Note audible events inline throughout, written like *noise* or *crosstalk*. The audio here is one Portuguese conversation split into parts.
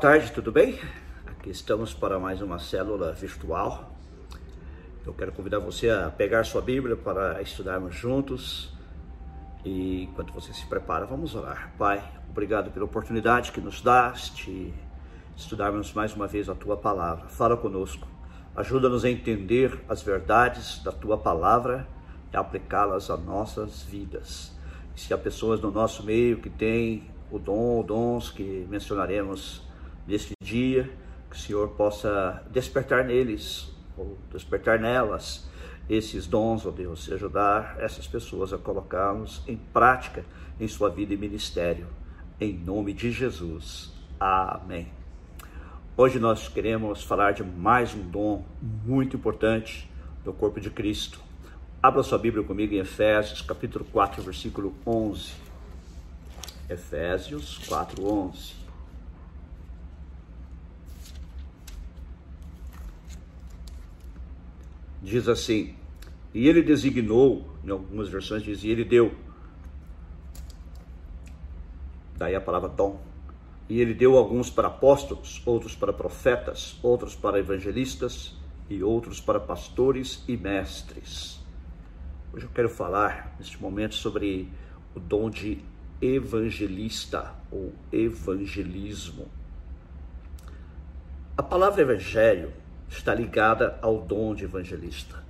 Tarde, tudo bem? Aqui estamos para mais uma célula virtual. Eu quero convidar você a pegar sua Bíblia para estudarmos juntos. E enquanto você se prepara, vamos orar. Pai, obrigado pela oportunidade que nos dás de estudarmos mais uma vez a tua palavra. Fala conosco. Ajuda-nos a entender as verdades da tua palavra e aplicá-las às nossas vidas. E se há pessoas no nosso meio que têm o dom, dons que mencionaremos neste dia, que o Senhor possa despertar neles, ou despertar nelas, esses dons, ó oh Deus, e ajudar essas pessoas a colocá-los em prática em sua vida e ministério. Em nome de Jesus. Amém. Hoje nós queremos falar de mais um dom muito importante do corpo de Cristo. Abra sua Bíblia comigo em Efésios, capítulo 4, versículo 11. Efésios 4, 11. Diz assim: E ele designou, em algumas versões diz, e ele deu. Daí a palavra dom. E ele deu alguns para apóstolos, outros para profetas, outros para evangelistas e outros para pastores e mestres. Hoje eu quero falar, neste momento, sobre o dom de evangelista ou evangelismo. A palavra evangelho está ligada ao dom de evangelista.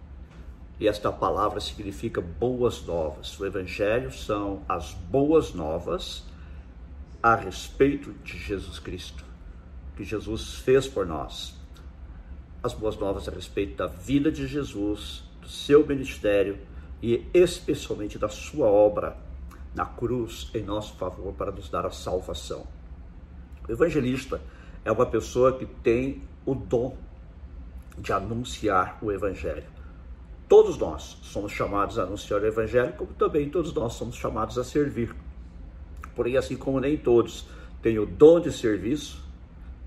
E esta palavra significa boas novas. O evangelho são as boas novas a respeito de Jesus Cristo, que Jesus fez por nós. As boas novas a respeito da vida de Jesus, do seu ministério e especialmente da sua obra na cruz em nosso favor para nos dar a salvação. O evangelista é uma pessoa que tem o dom de anunciar o evangelho. Todos nós somos chamados a anunciar o evangelho, como também todos nós somos chamados a servir. Porém, assim como nem todos têm o dom de serviço,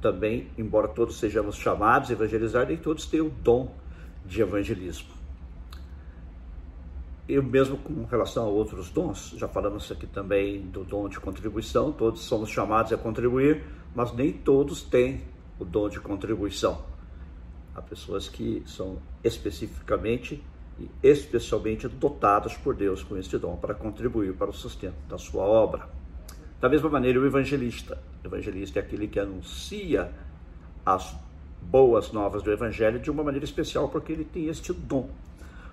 também, embora todos sejamos chamados a evangelizar, nem todos têm o dom de evangelismo e mesmo com relação a outros dons, já falamos aqui também do dom de contribuição, todos somos chamados a contribuir, mas nem todos têm o dom de contribuição. Há pessoas que são especificamente e especialmente dotadas por Deus com este dom para contribuir para o sustento da sua obra. Da mesma maneira, o evangelista. O evangelista é aquele que anuncia as boas novas do evangelho de uma maneira especial, porque ele tem este dom.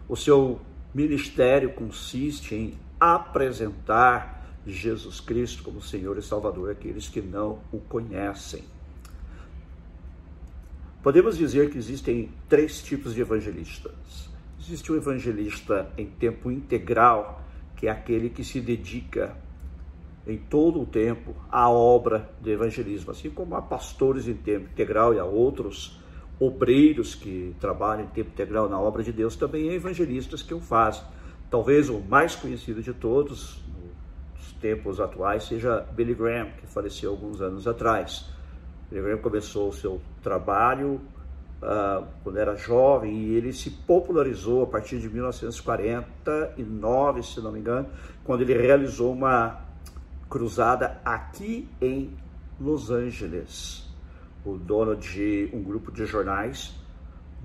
O seu Ministério consiste em apresentar Jesus Cristo como Senhor e Salvador àqueles que não o conhecem. Podemos dizer que existem três tipos de evangelistas. Existe o evangelista em tempo integral, que é aquele que se dedica em todo o tempo à obra de evangelismo, assim como há pastores em tempo integral e há outros obreiros que trabalham em tempo integral na obra de Deus, também evangelistas que o fazem. Talvez o mais conhecido de todos, nos tempos atuais, seja Billy Graham, que faleceu alguns anos atrás. Billy Graham começou o seu trabalho uh, quando era jovem e ele se popularizou a partir de 1949, se não me engano, quando ele realizou uma cruzada aqui em Los Angeles o dono de um grupo de jornais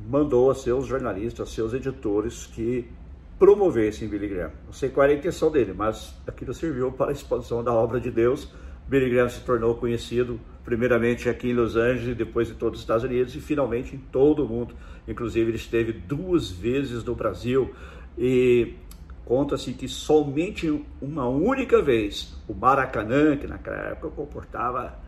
mandou a seus jornalistas, a seus editores que promovessem Billy Graham. Não sei qual era a intenção dele, mas aquilo serviu para a expansão da obra de Deus. Billy Graham se tornou conhecido primeiramente aqui em Los Angeles, depois em todos os Estados Unidos e finalmente em todo o mundo. Inclusive ele esteve duas vezes no Brasil e conta-se que somente uma única vez o Maracanã, que naquela época comportava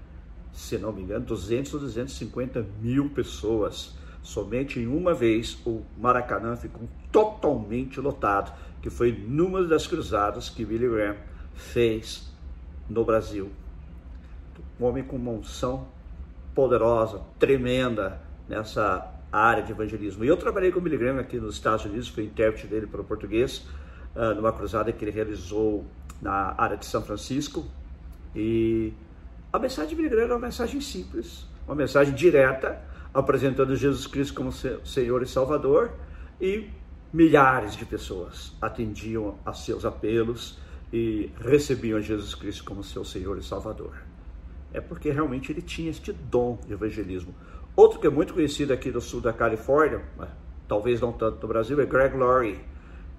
se não me engano, 200 ou 250 mil pessoas. Somente em uma vez o Maracanã ficou totalmente lotado, que foi numa das cruzadas que Billy Graham fez no Brasil. Um homem com uma unção poderosa, tremenda nessa área de evangelismo. E eu trabalhei com Billy Graham aqui nos Estados Unidos, fui intérprete dele para o português, ah, numa cruzada que ele realizou na área de São Francisco. E a mensagem de Billy Graham era uma mensagem simples, uma mensagem direta, apresentando Jesus Cristo como Senhor e Salvador, e milhares de pessoas atendiam a seus apelos e recebiam Jesus Cristo como seu Senhor e Salvador. É porque realmente ele tinha este dom de evangelismo. Outro que é muito conhecido aqui no sul da Califórnia, talvez não tanto no Brasil, é Greg Laurie.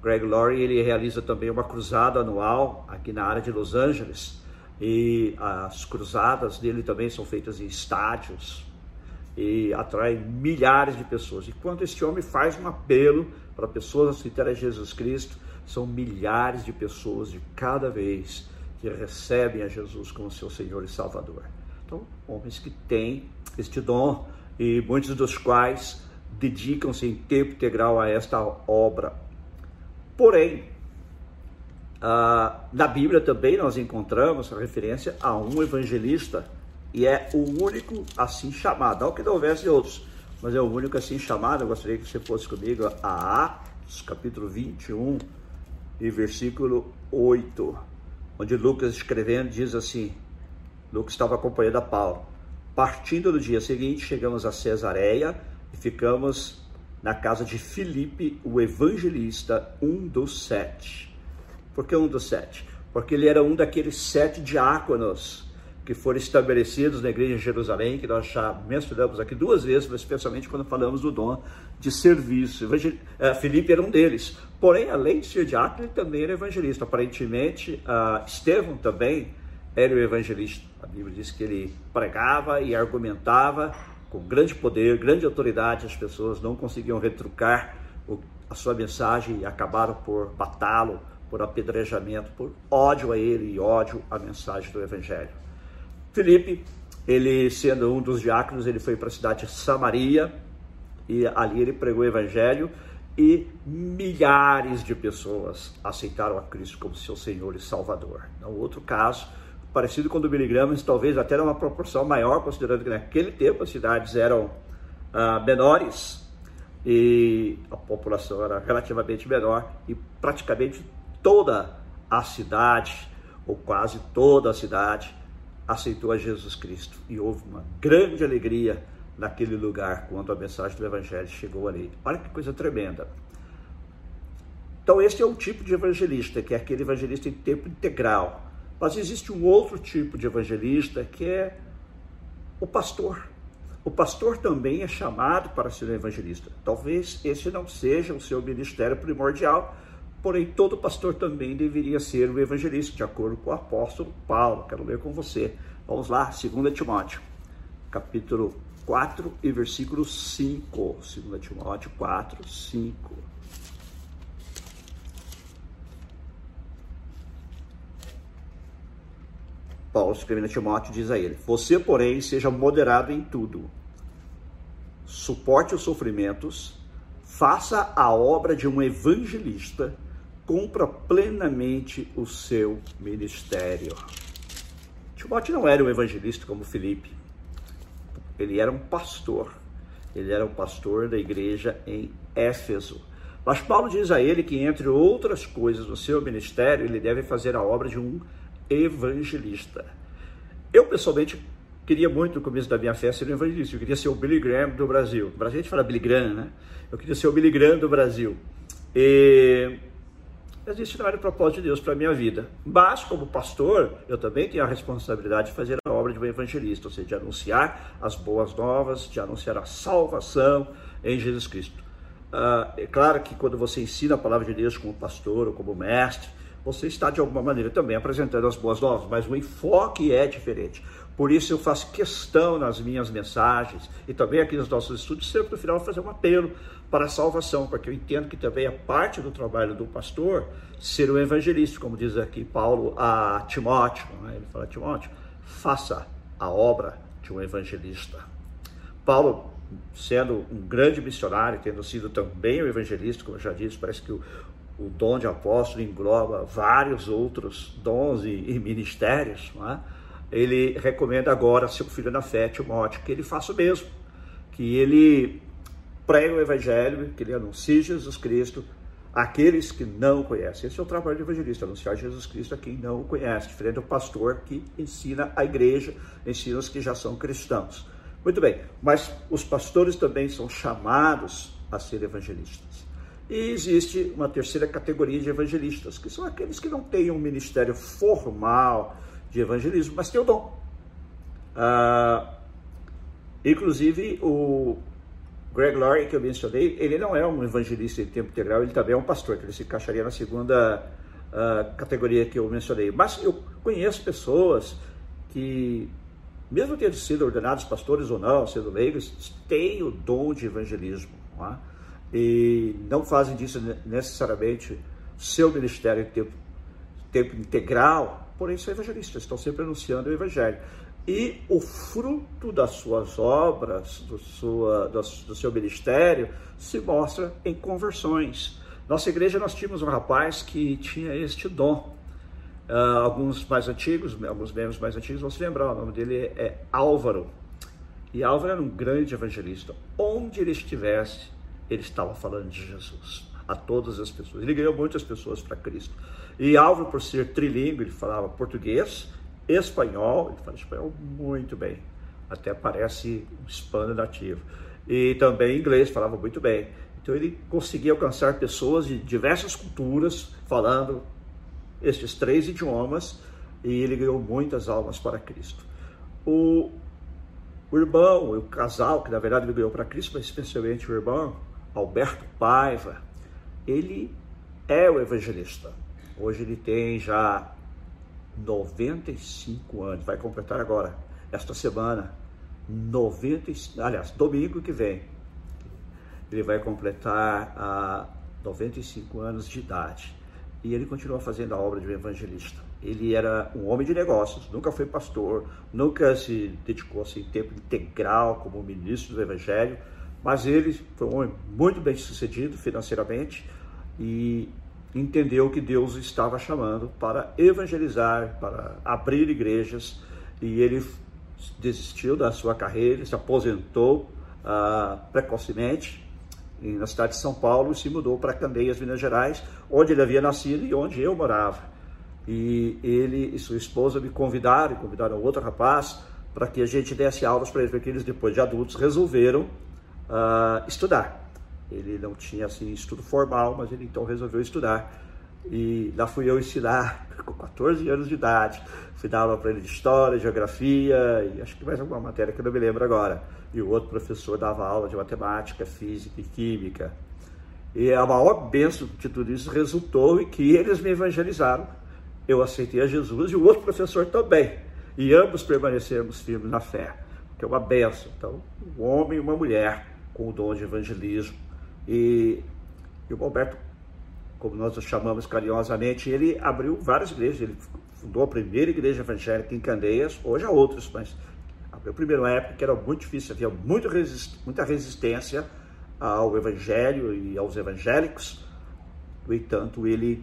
Greg Laurie ele realiza também uma cruzada anual aqui na área de Los Angeles e as cruzadas dele também são feitas em estádios e atrai milhares de pessoas. E quando este homem faz um apelo para pessoas aceitarem Jesus Cristo, são milhares de pessoas de cada vez que recebem a Jesus como seu Senhor e Salvador. Então, homens que têm este dom e muitos dos quais dedicam-se em tempo integral a esta obra. Porém, ah, na Bíblia também nós encontramos a referência a um evangelista e é o único assim chamado, não que não houvesse outros, mas é o único assim chamado. Eu gostaria que você fosse comigo a Atos, capítulo 21 e versículo 8, onde Lucas escrevendo diz assim: Lucas estava acompanhando a Paulo. Partindo do dia seguinte, chegamos a Cesareia e ficamos na casa de Filipe, o evangelista, um dos sete. Por que um dos sete? Porque ele era um daqueles sete diáconos que foram estabelecidos na igreja de Jerusalém, que nós já mencionamos aqui duas vezes, especialmente quando falamos do dom de serviço. Eh, Filipe era um deles. Porém, além de ser diácono, ele também era evangelista. Aparentemente, uh, Estevão também era o evangelista. A Bíblia diz que ele pregava e argumentava com grande poder, grande autoridade. As pessoas não conseguiam retrucar a sua mensagem e acabaram por matá-lo, por apedrejamento, por ódio a ele e ódio à mensagem do evangelho. Felipe, ele sendo um dos diáconos, ele foi para a cidade de Samaria e ali ele pregou o evangelho e milhares de pessoas aceitaram a Cristo como seu Senhor e Salvador. No outro caso, parecido com o do Billy Graham, mas talvez até numa proporção maior, considerando que naquele tempo as cidades eram ah, menores e a população era relativamente menor e praticamente toda a cidade, ou quase toda a cidade, aceitou a Jesus Cristo. E houve uma grande alegria naquele lugar quando a mensagem do Evangelho chegou ali. Olha que coisa tremenda. Então, esse é um tipo de evangelista, que é aquele evangelista em tempo integral. Mas existe um outro tipo de evangelista que é o pastor. O pastor também é chamado para ser um evangelista. Talvez esse não seja o seu ministério primordial, porém todo pastor também deveria ser um evangelista, de acordo com o apóstolo Paulo. Quero ler com você. Vamos lá, 2 Timóteo, capítulo 4 e versículo 5. 2 Timóteo 4, 5. Paulo, escrevendo a Timóteo, diz a ele: Você, porém, seja moderado em tudo, suporte os sofrimentos, faça a obra de um evangelista, cumpra plenamente o seu ministério. Timóteo não era um evangelista como Felipe ele era um pastor. Ele era um pastor da igreja em Éfeso. Mas Paulo diz a ele que, entre outras coisas, no seu ministério, ele deve fazer a obra de um evangelista. Eu, pessoalmente, queria muito, no começo da minha fé, ser um evangelista. Eu queria ser o Billy Graham do Brasil. Brasil a gente fala Billy Graham, né? Eu queria ser o Billy Graham do Brasil. E mas isso não era o propósito de Deus para a minha vida. Mas, como pastor, eu também tenho a responsabilidade de fazer a obra de um evangelista, ou seja, de anunciar as boas novas, de anunciar a salvação em Jesus Cristo. Uh, é claro que quando você ensina a palavra de Deus como pastor ou como mestre, você está de alguma maneira também apresentando as boas novas, mas o enfoque é diferente. Por isso eu faço questão nas minhas mensagens e também aqui nos nossos estudos, sempre no final fazer um apelo para a salvação, porque eu entendo que também é parte do trabalho do pastor ser um evangelista, como diz aqui Paulo a Timóteo, né? ele fala Timóteo, faça a obra de um evangelista. Paulo, sendo um grande missionário, tendo sido também um evangelista, como eu já disse, parece que o, o dom de apóstolo engloba vários outros dons e, e ministérios, é? ele recomenda agora a seu filho na fé, Timóteo, que ele faça o mesmo, que ele pregue o evangelho, que ele anuncie Jesus Cristo àqueles que não conhecem. Esse é o trabalho do evangelista, anunciar Jesus Cristo a quem não o conhece, diferente do pastor que ensina a igreja, ensina os que já são cristãos. Muito bem, mas os pastores também são chamados a ser evangelistas. E existe uma terceira categoria de evangelistas, que são aqueles que não têm um ministério formal de evangelismo, mas têm o dom. Uh, inclusive, o Greg Laurie, que eu mencionei, ele não é um evangelista em tempo integral, ele também é um pastor, então ele se encaixaria na segunda uh, categoria que eu mencionei. Mas eu conheço pessoas que, mesmo tendo sido ordenados pastores ou não, sendo leigos, têm o dom de evangelismo. Não é? E não fazem disso necessariamente seu ministério em tempo, tempo integral, porém são evangelistas, estão sempre anunciando o evangelho. E o fruto das suas obras, do, sua, do, seu ministério, se mostra em conversões. Nossa igreja nós tínhamos um rapaz que tinha este dom. Uh, alguns mais antigos, alguns membros mais antigos vão se lembrar, o nome dele é Álvaro. E Álvaro era um grande evangelista. Onde ele estivesse, ele estava falando de Jesus a todas as pessoas. Ele ganhou muitas pessoas para Cristo. E Álvaro, por ser trilingue, ele falava português, espanhol, ele fala espanhol muito bem, até parece um hispano nativo. E também inglês, falava muito bem. Então ele conseguia alcançar pessoas de diversas culturas, falando estes três idiomas, e ele ganhou muitas almas para Cristo. O, o irmão, o casal, que na verdade ele ganhou para Cristo, mas especialmente o irmão, Alberto Paiva, ele é o evangelista. Hoje ele tem já 95 anos, vai completar agora, esta semana, 90, aliás, domingo que vem, ele vai completar a 95 anos de idade. E ele continua fazendo a obra de um evangelista. Ele era um homem de negócios, nunca foi pastor, nunca se dedicou assim, tempo integral como ministro do evangelho, mas ele foi um homem muito bem sucedido financeiramente e entendeu que Deus estava chamando para evangelizar, para abrir igrejas, e ele desistiu da sua carreira, se aposentou uh, precocemente na cidade de São Paulo e se mudou para Candeias, Minas Gerais, onde ele havia nascido e onde eu morava. E ele e sua esposa me convidaram, convidaram outro rapaz, para que a gente desse aulas para eles, porque eles, depois de adultos, resolveram uh, estudar. Ele não tinha assim estudo formal, mas ele então resolveu estudar. E lá fui eu ensinar, *laughs* com 14 anos de idade. Fui dar aula para ele de história, geografia e acho que mais alguma matéria que eu não me lembro agora. E o outro professor dava aula de matemática, física e química. E a maior bênção de tudo isso resultou em que eles me evangelizaram. Eu aceitei a Jesus e o outro professor também. E ambos permanecemos firmes na fé, que é uma bênção. Então, um homem e uma mulher com o dom de evangelismo e, e o Alberto, como nós o chamamos carinhosamente, ele abriu várias igrejas. Ele fundou a primeira igreja evangélica em Candeias, hoje há outras, mas abriu a primeira época que era muito difícil, havia muito resist, muita resistência ao evangelho e aos evangélicos. No entanto, ele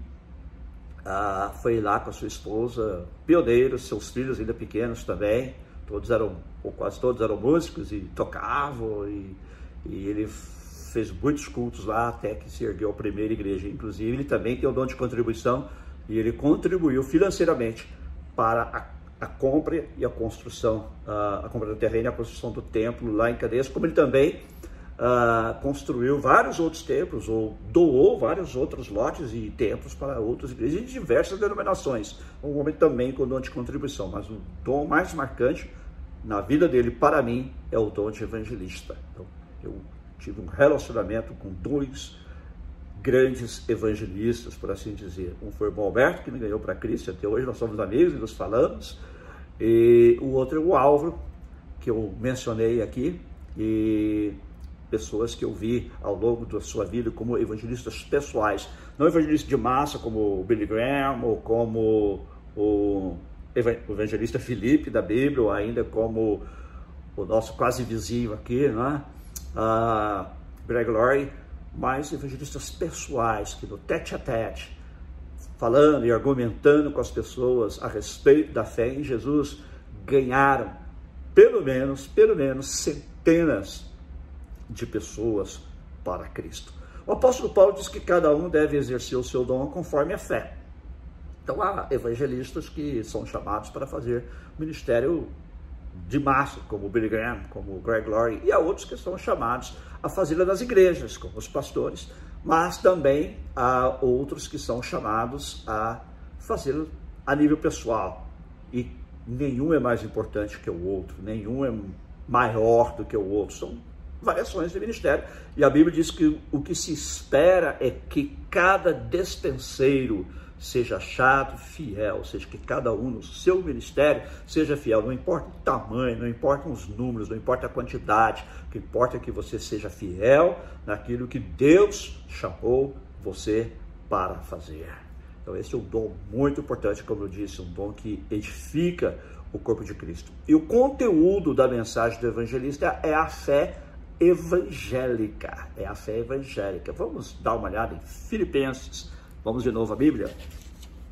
ah, foi lá com a sua esposa, pioneiros, seus filhos ainda pequenos também, todos eram, ou quase todos eram músicos e tocavam, e, e ele fez muitos cultos lá até que se ergueu a primeira igreja. Inclusive, ele também tem o dom de contribuição e ele contribuiu financeiramente para a, a compra e a construção, uh, a compra do terreno e a construção do templo lá em Cadeias, como ele também uh, construiu vários outros templos ou doou vários outros lotes e templos para outras igrejas de diversas denominações. Um homem também com dom de contribuição, mas o dom mais marcante na vida dele, para mim, é o dom de evangelista. Então, eu tive um relacionamento com dois grandes evangelistas, por assim dizer. Um foi o Alberto, que me ganhou para Cristo, até hoje nós somos amigos e nos falamos, e o outro é o Álvaro, que eu mencionei aqui, e pessoas que eu vi ao longo da sua vida como evangelistas pessoais, não evangelistas de massa como o Billy Graham ou como o evangelista Felipe da Bíblia, ou ainda como o nosso quase vizinho aqui, né? Uh, Greg mas evangelistas pessoais que no tete a tete, falando e argumentando com as pessoas a respeito da fé em Jesus, ganharam pelo menos, pelo menos centenas de pessoas para Cristo. O apóstolo Paulo diz que cada um deve exercer o seu dom conforme a fé. Então há evangelistas que são chamados para fazer ministério de massa, como Billy Graham, como Greg Laurie, e há outros que são chamados a fazê-la nas igrejas, como os pastores, mas também há outros que são chamados a fazê-lo a nível pessoal. E nenhum é mais importante que o outro, nenhum é maior do que o outro. São variações de ministério. E a Bíblia diz que o que se espera é que cada despenseiro seja achado fiel, seja, que cada um no seu ministério seja fiel, não importa o tamanho, não importa os números, não importa a quantidade, o que importa é que você seja fiel naquilo que Deus chamou você para fazer. Então esse é um dom muito importante, como eu disse, um dom que edifica o corpo de Cristo. E o conteúdo da mensagem do evangelista é a fé evangélica. É a fé evangélica. Vamos dar uma olhada em Filipenses Vamos de novo à Bíblia?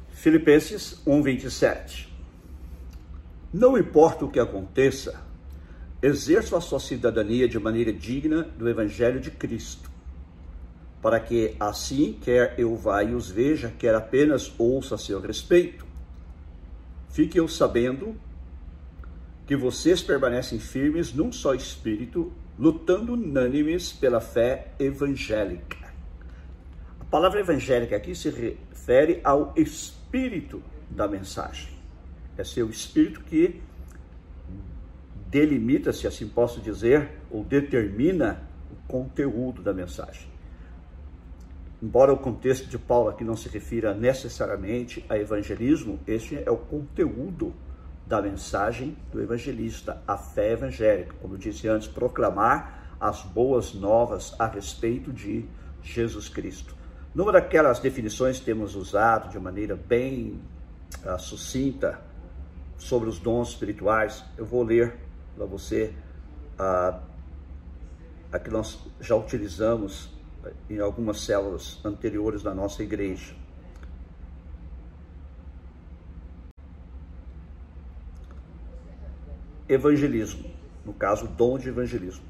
Filipenses 1:27. Não importa o que aconteça, exerça a sua cidadania de maneira digna do evangelho de Cristo, para que assim quer eu vá e os veja, quer apenas ouça a seu respeito, fique eu sabendo que vocês permanecem firmes num só espírito, lutando unânimes pela fé evangélica palavra evangélica aqui se refere ao espírito da mensagem. É seu espírito que delimita, se assim posso dizer, ou determina o conteúdo da mensagem. Embora o contexto de Paulo aqui não se refira necessariamente a evangelismo, este é o conteúdo da mensagem do evangelista, a fé evangélica, como eu disse antes, proclamar as boas novas a respeito de Jesus Cristo. Numa daquelas definições que temos usado de maneira bem uh, sucinta sobre os dons espirituais, eu vou ler para você uh, a que nós já utilizamos em algumas células anteriores da nossa igreja. Evangelismo, no caso, dom de evangelismo,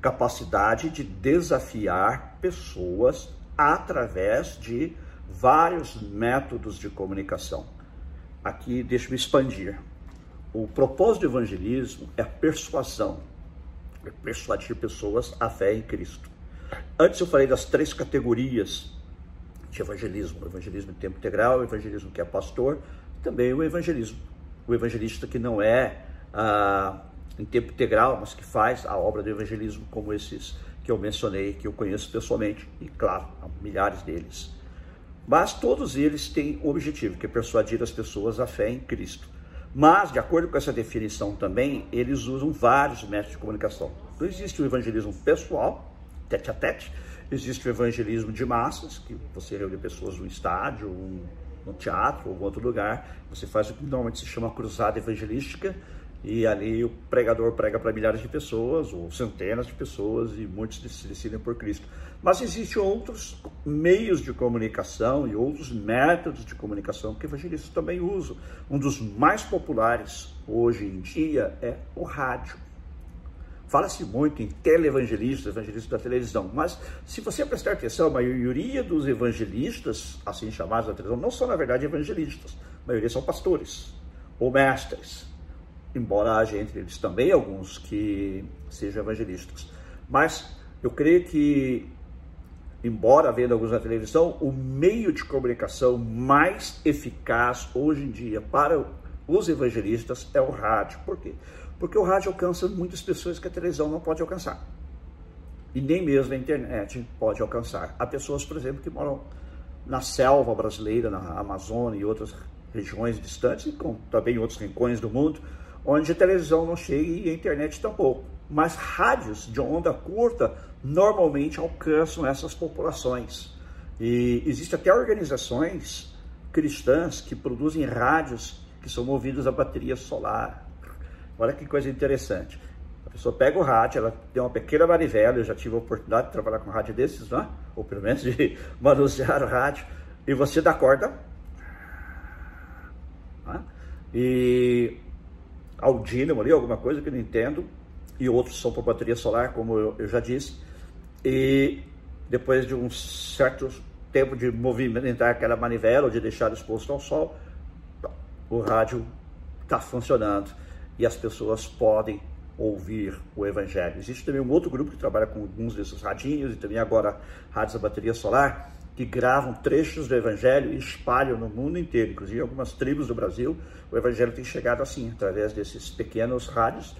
capacidade de desafiar pessoas através de vários métodos de comunicação. Aqui, deixa eu expandir. O propósito do evangelismo é a persuasão, é persuadir pessoas à fé em Cristo. Antes eu falei das três categorias de evangelismo: o evangelismo em tempo integral, o evangelismo que é pastor, e também o evangelismo, o evangelista que não é ah, em tempo integral, mas que faz a obra do evangelismo, como esses que eu mencionei, que eu conheço pessoalmente, e claro, há milhares deles. Mas todos eles têm o objetivo, que é persuadir as pessoas à fé em Cristo. Mas, de acordo com essa definição também, eles usam vários métodos de comunicação. Então, existe o evangelismo pessoal, tete a tete, existe o evangelismo de massas, que você reúne pessoas num estádio, um, no teatro ou em outro lugar, você faz o que normalmente se chama cruzada evangelística, e ali o pregador prega para milhares de pessoas, ou centenas de pessoas, e muitos se decidem por Cristo. Mas existem outros meios de comunicação e outros métodos de comunicação que evangelistas também usam. Um dos mais populares hoje em dia é o rádio. Fala-se muito em televangelistas, evangelistas da televisão, mas se você prestar atenção, a maioria dos evangelistas, assim chamados da televisão, não são na verdade evangelistas, a maioria são pastores ou mestres embora haja entre eles também alguns que sejam evangelistas. Mas eu creio que, embora havendo alguns na televisão, o meio de comunicação mais eficaz hoje em dia para os evangelistas é o rádio. Por quê? Porque o rádio alcança muitas pessoas que a televisão não pode alcançar. E nem mesmo a internet pode alcançar. Há pessoas, por exemplo, que moram na selva brasileira, na Amazônia e outras regiões distantes, e com, também outros rincões do mundo, onde a televisão não chega e a internet tampouco. Mas rádios de onda curta normalmente alcançam essas populações. E existem até organizações cristãs que produzem rádios que são movidos a bateria solar. Olha que coisa interessante. A pessoa pega o rádio, ela tem uma pequena manivela, eu já tive a oportunidade de trabalhar com rádio desses, né? ou pelo menos de *laughs* manusear o rádio, e você dá corda. Né? E ao ali, alguma coisa que eu não entendo, e outros são por bateria solar, como eu, eu já disse. E depois de um certo tempo de movimentar aquela manivela ou de deixar exposto ao sol, o rádio está funcionando e as pessoas podem ouvir o evangelho. Existe também um outro grupo que trabalha com alguns desses radinhos e também agora rádios a bateria solar que gravam trechos do Evangelho e espalham no mundo inteiro, inclusive algumas tribos do Brasil. O Evangelho tem chegado assim, através desses pequenos rádios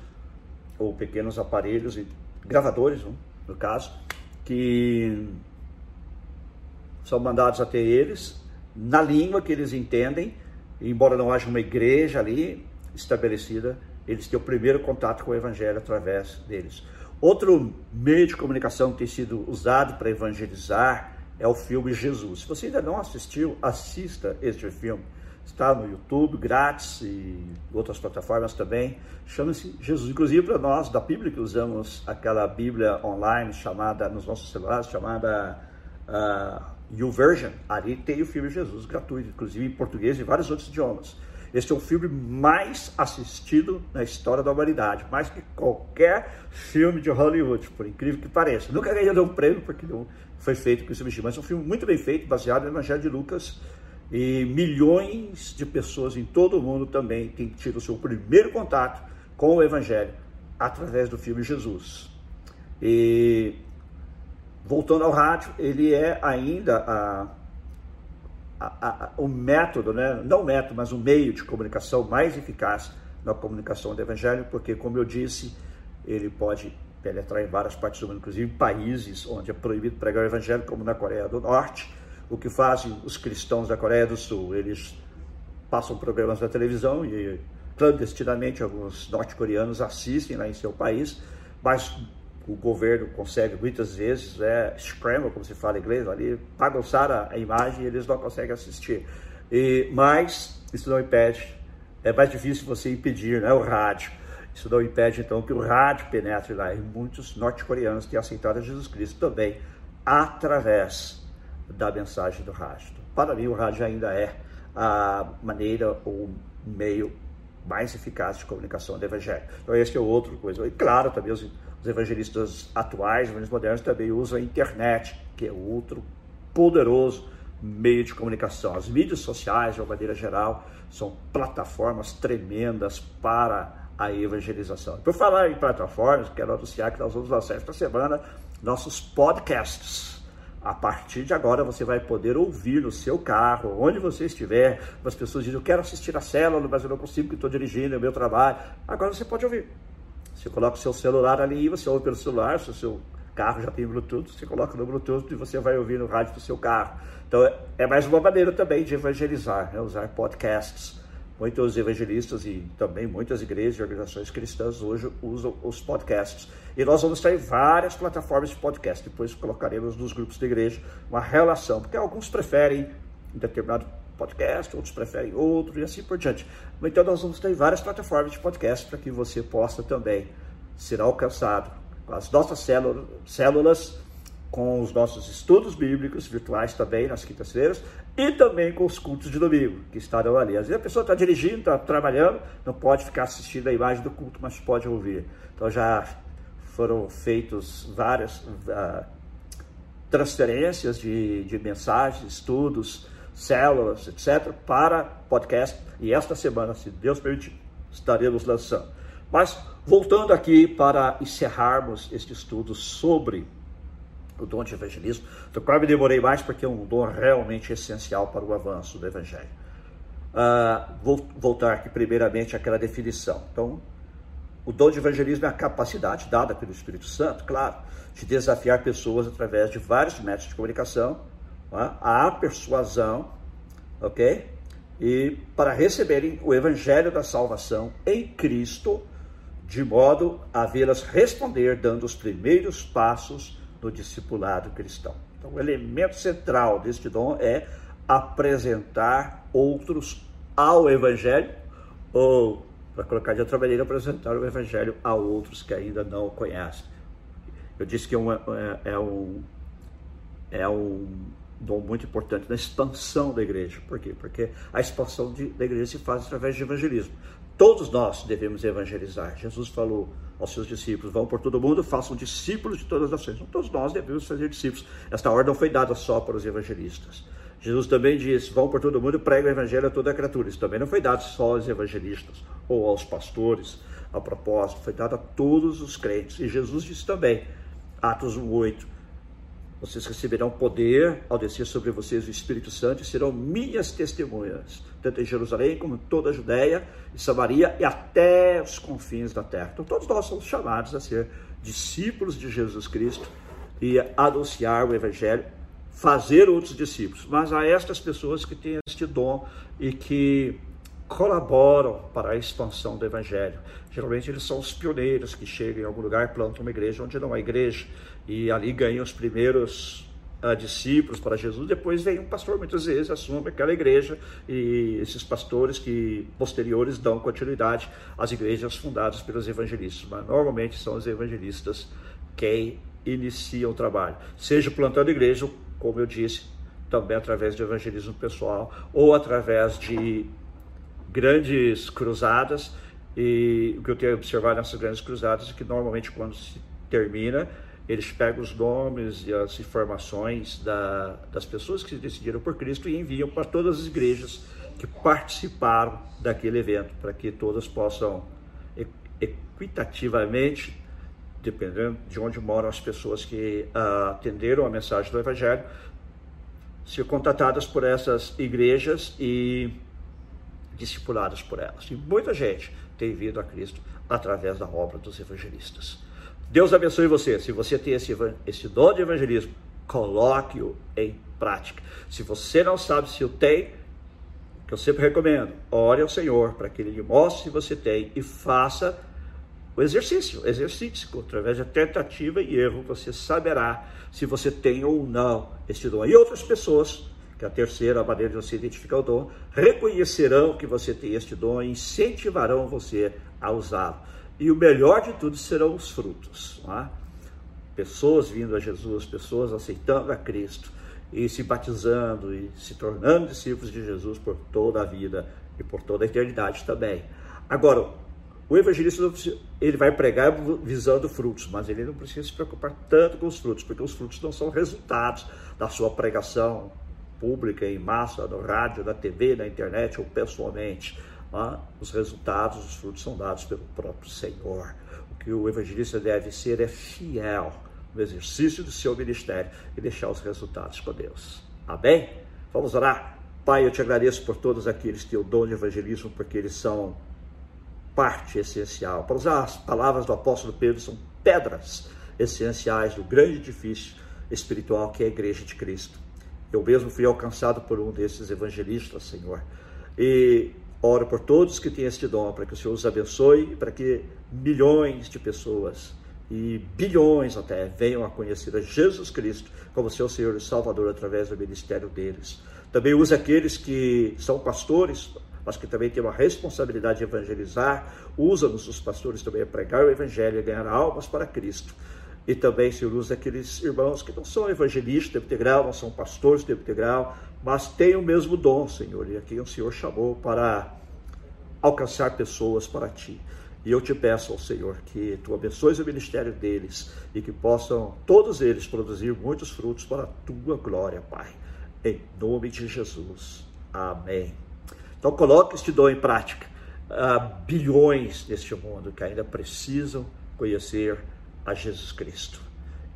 ou pequenos aparelhos, gravadores, no caso, que são mandados até eles na língua que eles entendem, embora não haja uma igreja ali estabelecida, eles têm o primeiro contato com o Evangelho através deles. Outro meio de comunicação que tem sido usado para evangelizar é o filme Jesus. Se você ainda não assistiu, assista este filme. Está no YouTube, grátis e outras plataformas também. Chama-se Jesus. Inclusive para nós da Bíblia que usamos aquela Bíblia online chamada nos nossos celulares chamada uh, YouVersion. Ali tem o filme Jesus gratuito, inclusive em português e vários outros idiomas. Este é o filme mais assistido na história da humanidade, mais que qualquer filme de Hollywood, por incrível que pareça. Nunca ganhou um prêmio porque não foi feito com esse objetivo, mas é um filme muito bem feito, baseado no Evangelho de Lucas. E milhões de pessoas em todo o mundo também têm tido o seu primeiro contato com o Evangelho através do filme Jesus. E voltando ao rádio, ele é ainda a a, a, o método, né? não o método, mas o meio de comunicação mais eficaz na comunicação do Evangelho, porque, como eu disse, ele pode penetrar em várias partes do mundo, inclusive países onde é proibido pregar o Evangelho, como na Coreia do Norte. O que fazem os cristãos da Coreia do Sul? Eles passam programas na televisão e clandestinamente alguns norte-coreanos assistem lá em seu país, mas o governo consegue muitas vezes, é, scramble, como se fala em inglês, ali, bagunçar a, imagem e eles não conseguem assistir. E, mas isso não impede, é mais difícil você impedir, né, o rádio. Isso não impede, então, que o rádio penetre lá. E muitos norte-coreanos têm aceitado Jesus Cristo também através da mensagem do rádio. Para mim, o rádio ainda é a maneira ou meio mais eficaz de comunicação do evangelho. Então, esse é outro coisa. E, claro, também os os evangelistas atuais, evangelistas modernos, também usam a internet, que é outro poderoso meio de comunicação. As mídias sociais, de uma maneira geral, são plataformas tremendas para a evangelização. Por falar em plataformas, quero anunciar que nós vamos lançar esta semana nossos podcasts. A partir de agora você vai poder ouvir no seu carro, onde você estiver. As pessoas dizem, eu quero assistir a célula, mas eu não consigo porque estou dirigindo, é o meu trabalho. Agora você pode ouvir. Você coloca o seu celular ali, você ouve pelo celular, se o seu carro já tem Bluetooth, você coloca no Bluetooth e você vai ouvir no rádio do seu carro. Então é mais uma maneira também de evangelizar, né? usar podcasts. Muitos evangelistas e também muitas igrejas e organizações cristãs hoje usam os podcasts. E nós vamos ter várias plataformas de podcast. Depois colocaremos nos grupos de igreja uma relação, porque alguns preferem um determinado podcast, outros preferem outro e assim por diante. Então nós vamos ter várias plataformas de podcast para que você possa também ser alcançado com as nossas células, com os nossos estudos bíblicos virtuais também nas quintas-feiras e também com os cultos de domingo que estarão ali. Às vezes a pessoa está dirigindo, está trabalhando, não pode ficar assistindo a imagem do culto, mas pode ouvir. Então já foram feitos várias uh, transferências de, de mensagens, estudos, células, etc., para podcast. E esta semana, se Deus permitir, estaremos lançando. Mas voltando aqui para encerrarmos este estudo sobre o dom de evangelismo, do qual me demorei mais porque é um dom realmente essencial para o avanço do evangelho. Uh, vou voltar aqui primeiramente àquela definição. Então, o dom de evangelismo é a capacidade dada pelo Espírito Santo, claro, de desafiar pessoas através de vários métodos de comunicação, a persuasão, ok? E para receberem o evangelho da salvação em Cristo, de modo a vê-las responder dando os primeiros passos no discipulado cristão. Então, o elemento central deste dom é apresentar outros ao evangelho, ou, para colocar de outra maneira, apresentar o evangelho a outros que ainda não o conhecem. Eu disse que é, é, é um, é um dom muito importante na expansão da igreja. Por quê? Porque a expansão de, da igreja se faz através de evangelismo. Todos nós devemos evangelizar. Jesus falou aos seus discípulos: vão por todo mundo, façam discípulos de todas as nações. Então, todos nós devemos fazer discípulos. Esta ordem não foi dada só para os evangelistas. Jesus também disse: vão por todo mundo e pregam o evangelho a toda a criatura. Isso também não foi dado só aos evangelistas ou aos pastores. A propósito, foi dado a todos os crentes. E Jesus disse também, Atos 1,8 Vocês receberão poder ao descer sobre vocês o Espírito Santo e serão minhas testemunhas, tanto em Jerusalém como em toda a Judéia e Samaria e até os confins da terra. Então, todos nós somos chamados a ser discípulos de Jesus Cristo e anunciar o Evangelho, fazer outros discípulos. Mas a estas pessoas que têm este dom e que colaboram para a expansão do Evangelho. Geralmente eles são os pioneiros que chegam em algum lugar, plantam uma igreja onde não há igreja e ali ganham os primeiros uh, discípulos para Jesus. Depois vem um pastor, muitas vezes assume aquela igreja e esses pastores que posteriores dão continuidade às igrejas fundadas pelos evangelistas. Mas normalmente são os evangelistas quem iniciam o trabalho, seja plantando igreja, como eu disse, também através de evangelismo pessoal ou através de grandes cruzadas e o que eu tenho observado nessas grandes cruzadas é que normalmente quando se termina eles pegam os nomes e as informações da, das pessoas que se decidiram por Cristo e enviam para todas as igrejas que participaram daquele evento, para que todas possam equitativamente, dependendo de onde moram as pessoas que uh, atenderam a mensagem do Evangelho, ser contatadas por essas igrejas e discipuladas por elas. E muita gente tem vindo a Cristo através da obra dos evangelistas. Deus abençoe você. Se você tem esse, esse dom de evangelismo, coloque-o em prática. Se você não sabe se o tem, que eu sempre recomendo, ore ao Senhor para que Ele lhe mostre se você tem e faça o exercício, exercício, através de tentativa e erro, você saberá se você tem ou não este dom. E outras pessoas que é a terceira maneira de você identificar o dom, reconhecerão que você tem este dom e incentivarão você a usá-lo. E o melhor de tudo serão os frutos. É? Pessoas vindo a Jesus, pessoas aceitando a Cristo e se batizando e se tornando discípulos de Jesus por toda a vida e por toda a eternidade também. Agora, o evangelista ele vai pregar visando frutos, mas ele não precisa se preocupar tanto com os frutos, porque os frutos não são resultados da sua pregação pública, em massa, no rádio, na TV, na internet ou pessoalmente. Ah, os resultados, os frutos são dados pelo próprio Senhor. O que o evangelista deve ser é fiel no exercício do seu ministério e deixar os resultados com Deus. Amém? Vamos orar? Pai, eu te agradeço por todos aqueles que têm o dom de evangelismo, porque eles são parte essencial. Para usar as palavras do apóstolo Pedro, são pedras essenciais do grande edifício espiritual que é a Igreja de Cristo. Eu mesmo fui alcançado por um desses evangelistas, Senhor. E oro por todos que têm este dom, para que o Senhor os abençoe, para que milhões de pessoas e bilhões até venham a conhecer a Jesus Cristo como seu Senhor e Salvador através do ministério deles. Também usa aqueles que são pastores, mas que também têm uma responsabilidade de evangelizar. Usa-nos os pastores também a pregar o evangelho e ganhar almas para Cristo. E também, Senhor, usa aqueles irmãos que não são evangelistas tempo integral, não são pastores tempo integral, mas têm o mesmo dom, Senhor, e a quem o Senhor chamou para alcançar pessoas para Ti. E eu te peço ao Senhor que Tu abençoes o ministério deles e que possam todos eles produzir muitos frutos para a Tua glória, Pai. Em nome de Jesus. Amém. Então coloque este dom em prática. Há bilhões neste mundo que ainda precisam conhecer a Jesus Cristo.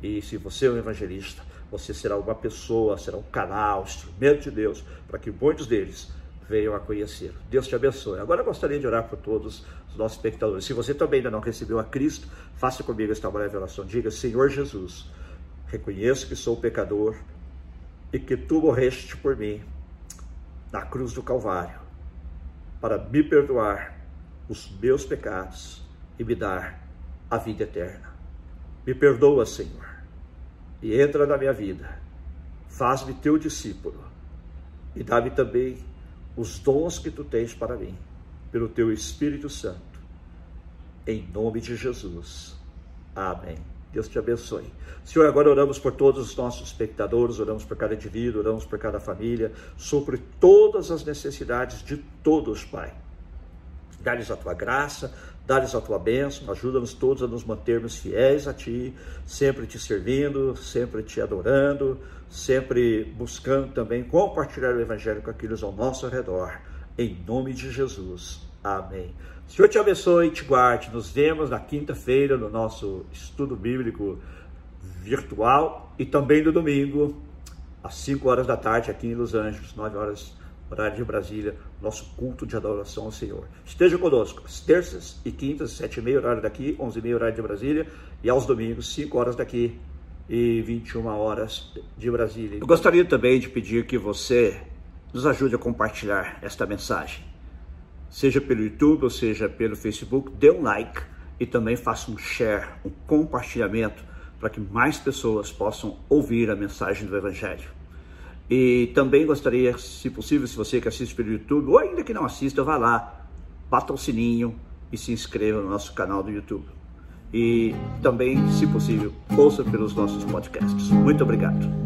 E se você é um evangelista, você será uma pessoa, será um canal, instrumento de Deus, para que muitos deles venham a conhecer. Deus te abençoe. Agora eu gostaria de orar por todos os nossos espectadores. Se você também ainda não recebeu a Cristo, faça comigo esta breve oração. Diga, Senhor Jesus, reconheço que sou pecador e que tu morreste por mim na cruz do Calvário para me perdoar os meus pecados e me dar a vida eterna. Me perdoa, Senhor, e entra na minha vida. Faz-me teu discípulo e dá-me também os dons que tu tens para mim, pelo teu Espírito Santo. Em nome de Jesus. Amém. Deus te abençoe. Senhor, agora oramos por todos os nossos espectadores, oramos por cada indivíduo, oramos por cada família, sobre todas as necessidades de todos, Pai. Dá-lhes a tua graça, dá-lhes a tua bênção, ajuda-nos todos a nos mantermos fiéis a Ti, sempre te servindo, sempre te adorando, sempre buscando também compartilhar o Evangelho com aqueles ao nosso redor, em nome de Jesus. Amém. Senhor te abençoe e te guarde. Nos vemos na quinta-feira no nosso estudo bíblico virtual e também no domingo, às 5 horas da tarde, aqui em Los Angeles, 9 horas horário de Brasília, nosso culto de adoração ao Senhor. Esteja conosco, às terças e quintas, 7 e meia horário daqui, 11 e meia horário de Brasília, e aos domingos, 5 horas daqui e 21 horas de Brasília. Eu gostaria também de pedir que você nos ajude a compartilhar esta mensagem. Seja pelo YouTube ou seja pelo Facebook, dê um like e também faça um share, um compartilhamento para que mais pessoas possam ouvir a mensagem do Evangelho. E também gostaria, se possível, se você que assiste pelo YouTube, ou ainda que não assista, vá lá, bata o sininho e se inscreva no nosso canal do YouTube. E também, se possível, ouça pelos nossos podcasts. Muito obrigado.